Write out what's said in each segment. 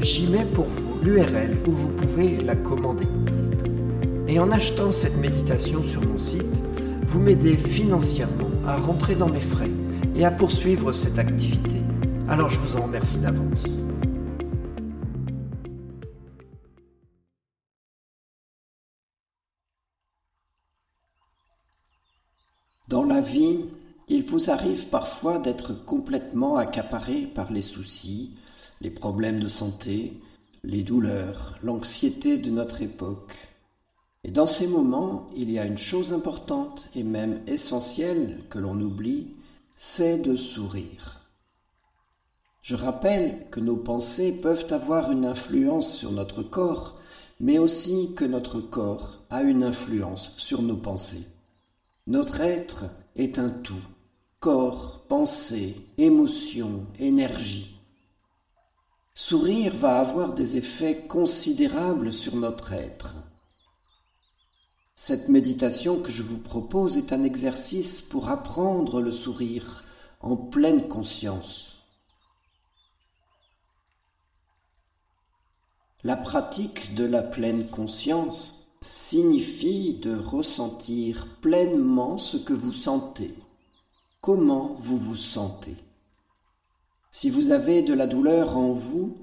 j'y mets pour vous l'URL où vous pouvez la commander. Et en achetant cette méditation sur mon site, vous m'aidez financièrement à rentrer dans mes frais et à poursuivre cette activité. Alors je vous en remercie d'avance. Dans la vie, il vous arrive parfois d'être complètement accaparé par les soucis, les problèmes de santé, les douleurs, l'anxiété de notre époque. Et dans ces moments, il y a une chose importante et même essentielle que l'on oublie, c'est de sourire. Je rappelle que nos pensées peuvent avoir une influence sur notre corps, mais aussi que notre corps a une influence sur nos pensées. Notre être est un tout, corps, pensée, émotion, énergie. Sourire va avoir des effets considérables sur notre être. Cette méditation que je vous propose est un exercice pour apprendre le sourire en pleine conscience. La pratique de la pleine conscience signifie de ressentir pleinement ce que vous sentez, comment vous vous sentez? Si vous avez de la douleur en vous,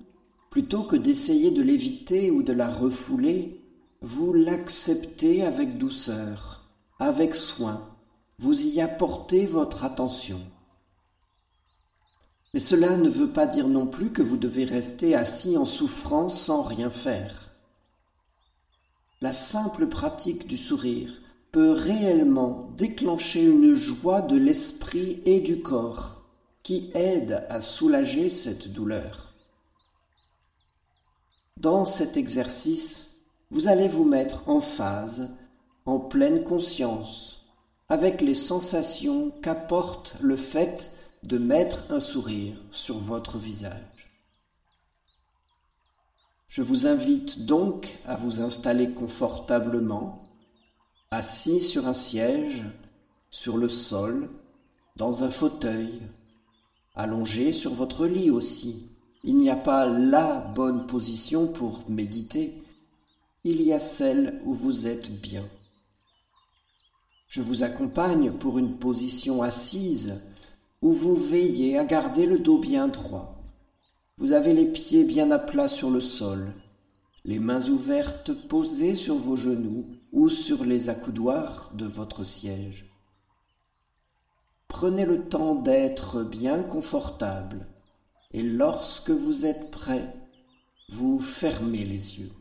plutôt que d'essayer de l'éviter ou de la refouler, vous l'acceptez avec douceur, avec soin, vous y apportez votre attention. Mais cela ne veut pas dire non plus que vous devez rester assis en souffrance sans rien faire. La simple pratique du sourire peut réellement déclencher une joie de l'esprit et du corps qui aide à soulager cette douleur. Dans cet exercice, vous allez vous mettre en phase, en pleine conscience, avec les sensations qu'apporte le fait de mettre un sourire sur votre visage. Je vous invite donc à vous installer confortablement, assis sur un siège, sur le sol, dans un fauteuil, allongé sur votre lit aussi. Il n'y a pas la bonne position pour méditer il y a celle où vous êtes bien. Je vous accompagne pour une position assise où vous veillez à garder le dos bien droit. Vous avez les pieds bien à plat sur le sol, les mains ouvertes posées sur vos genoux ou sur les accoudoirs de votre siège. Prenez le temps d'être bien confortable et lorsque vous êtes prêt, vous fermez les yeux.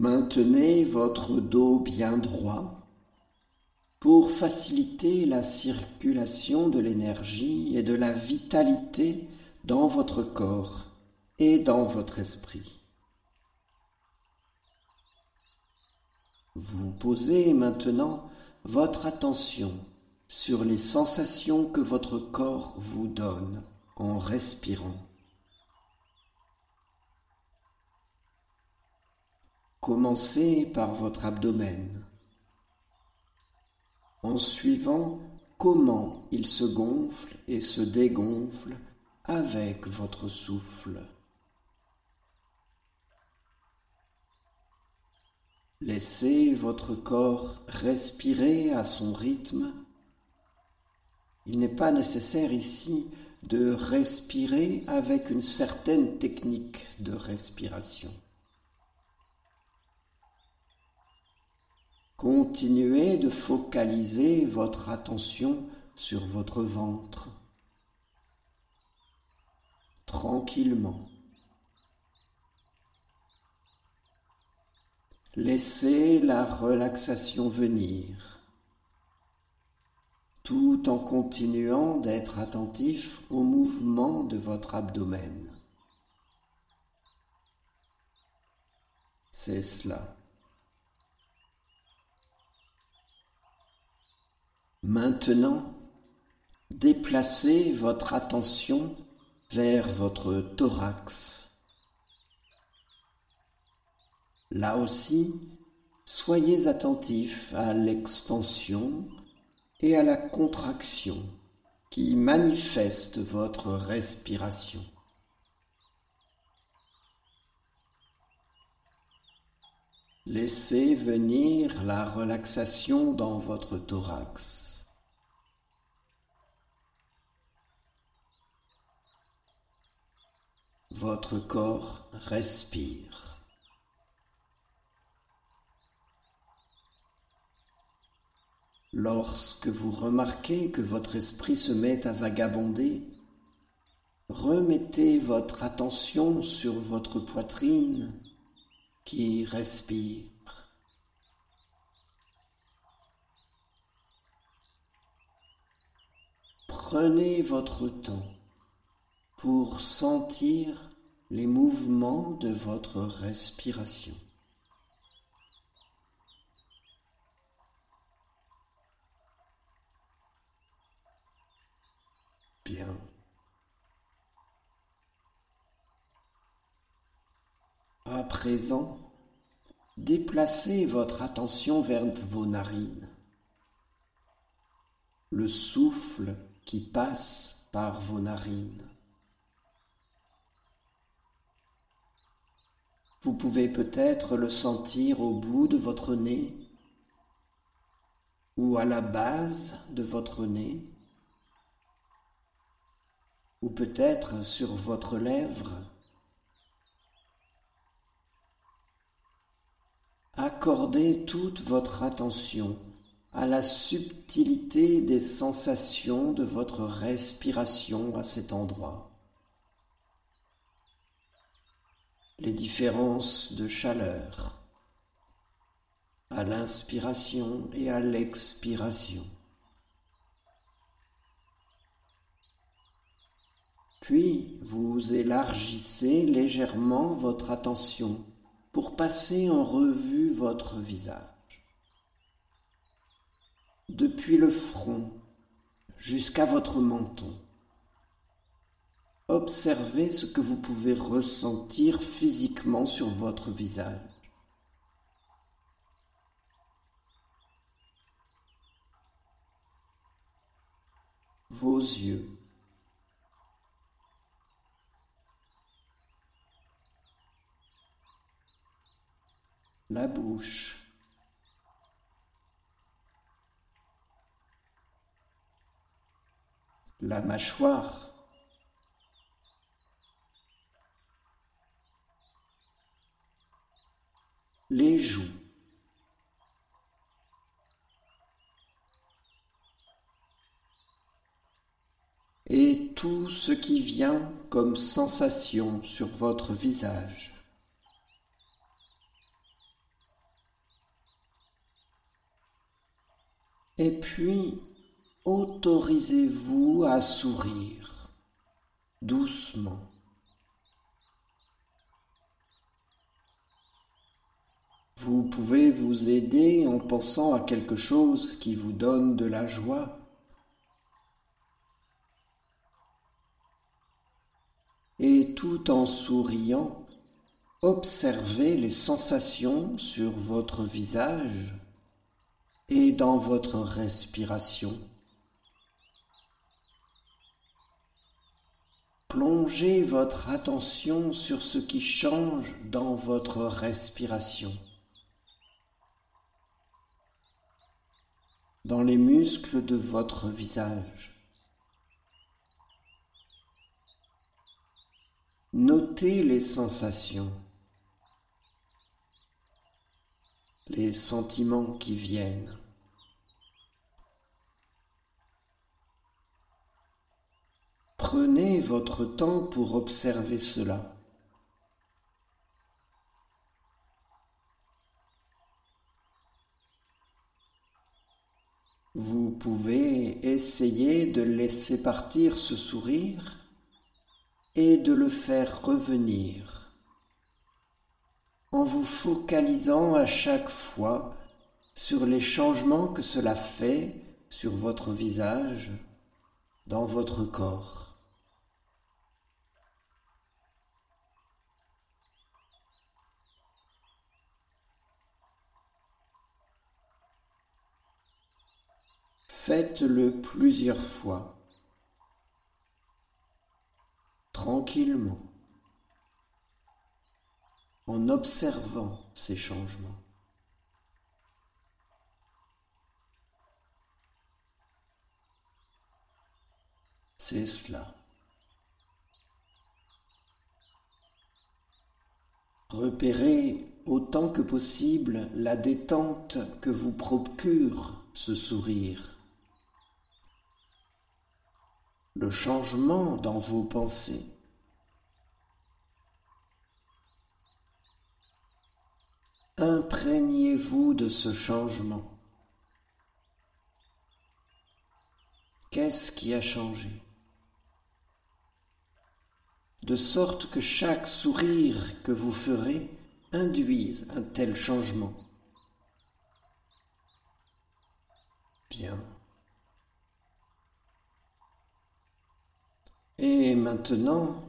Maintenez votre dos bien droit pour faciliter la circulation de l'énergie et de la vitalité dans votre corps et dans votre esprit. Vous posez maintenant votre attention sur les sensations que votre corps vous donne en respirant. Commencez par votre abdomen, en suivant comment il se gonfle et se dégonfle avec votre souffle. Laissez votre corps respirer à son rythme. Il n'est pas nécessaire ici de respirer avec une certaine technique de respiration. Continuez de focaliser votre attention sur votre ventre, tranquillement. Laissez la relaxation venir, tout en continuant d'être attentif au mouvement de votre abdomen. C'est cela. Maintenant, déplacez votre attention vers votre thorax. Là aussi, soyez attentif à l'expansion et à la contraction qui manifestent votre respiration. Laissez venir la relaxation dans votre thorax. Votre corps respire. Lorsque vous remarquez que votre esprit se met à vagabonder, remettez votre attention sur votre poitrine qui respire. Prenez votre temps pour sentir les mouvements de votre respiration. Bien. À présent, déplacez votre attention vers vos narines. Le souffle qui passe par vos narines. Vous pouvez peut-être le sentir au bout de votre nez ou à la base de votre nez ou peut-être sur votre lèvre. Accordez toute votre attention à la subtilité des sensations de votre respiration à cet endroit. Les différences de chaleur à l'inspiration et à l'expiration. Puis vous élargissez légèrement votre attention pour passer en revue votre visage. Depuis le front jusqu'à votre menton. Observez ce que vous pouvez ressentir physiquement sur votre visage. Vos yeux. La bouche. La mâchoire. les joues. Et tout ce qui vient comme sensation sur votre visage. Et puis, autorisez-vous à sourire doucement. Vous pouvez vous aider en pensant à quelque chose qui vous donne de la joie. Et tout en souriant, observez les sensations sur votre visage et dans votre respiration. Plongez votre attention sur ce qui change dans votre respiration. Dans les muscles de votre visage. Notez les sensations, les sentiments qui viennent. Prenez votre temps pour observer cela. Vous pouvez essayer de laisser partir ce sourire et de le faire revenir en vous focalisant à chaque fois sur les changements que cela fait sur votre visage, dans votre corps. Faites-le plusieurs fois, tranquillement, en observant ces changements. C'est cela. Repérez autant que possible la détente que vous procure ce sourire le changement dans vos pensées. Imprégnez-vous de ce changement. Qu'est-ce qui a changé? De sorte que chaque sourire que vous ferez induise un tel changement. Bien. Et maintenant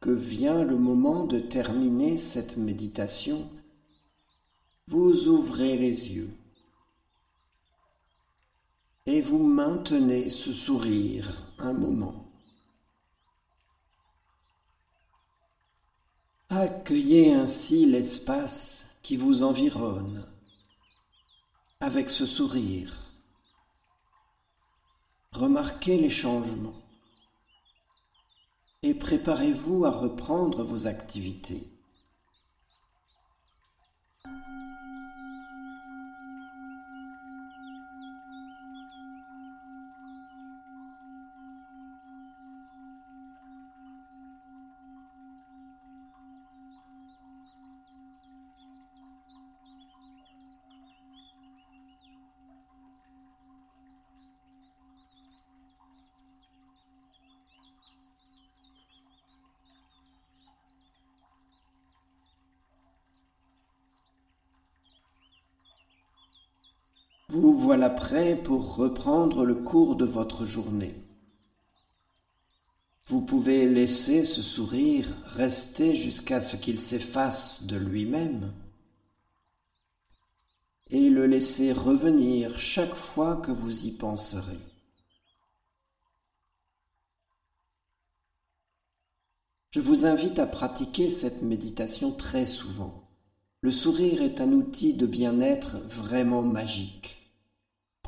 que vient le moment de terminer cette méditation, vous ouvrez les yeux et vous maintenez ce sourire un moment. Accueillez ainsi l'espace qui vous environne avec ce sourire. Remarquez les changements préparez-vous à reprendre vos activités. Vous voilà prêt pour reprendre le cours de votre journée. Vous pouvez laisser ce sourire rester jusqu'à ce qu'il s'efface de lui-même et le laisser revenir chaque fois que vous y penserez. Je vous invite à pratiquer cette méditation très souvent. Le sourire est un outil de bien-être vraiment magique.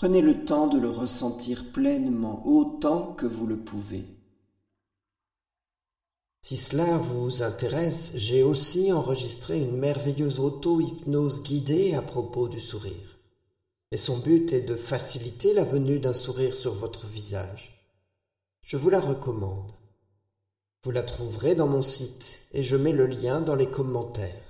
Prenez le temps de le ressentir pleinement autant que vous le pouvez. Si cela vous intéresse, j'ai aussi enregistré une merveilleuse auto-hypnose guidée à propos du sourire. Et son but est de faciliter la venue d'un sourire sur votre visage. Je vous la recommande. Vous la trouverez dans mon site et je mets le lien dans les commentaires.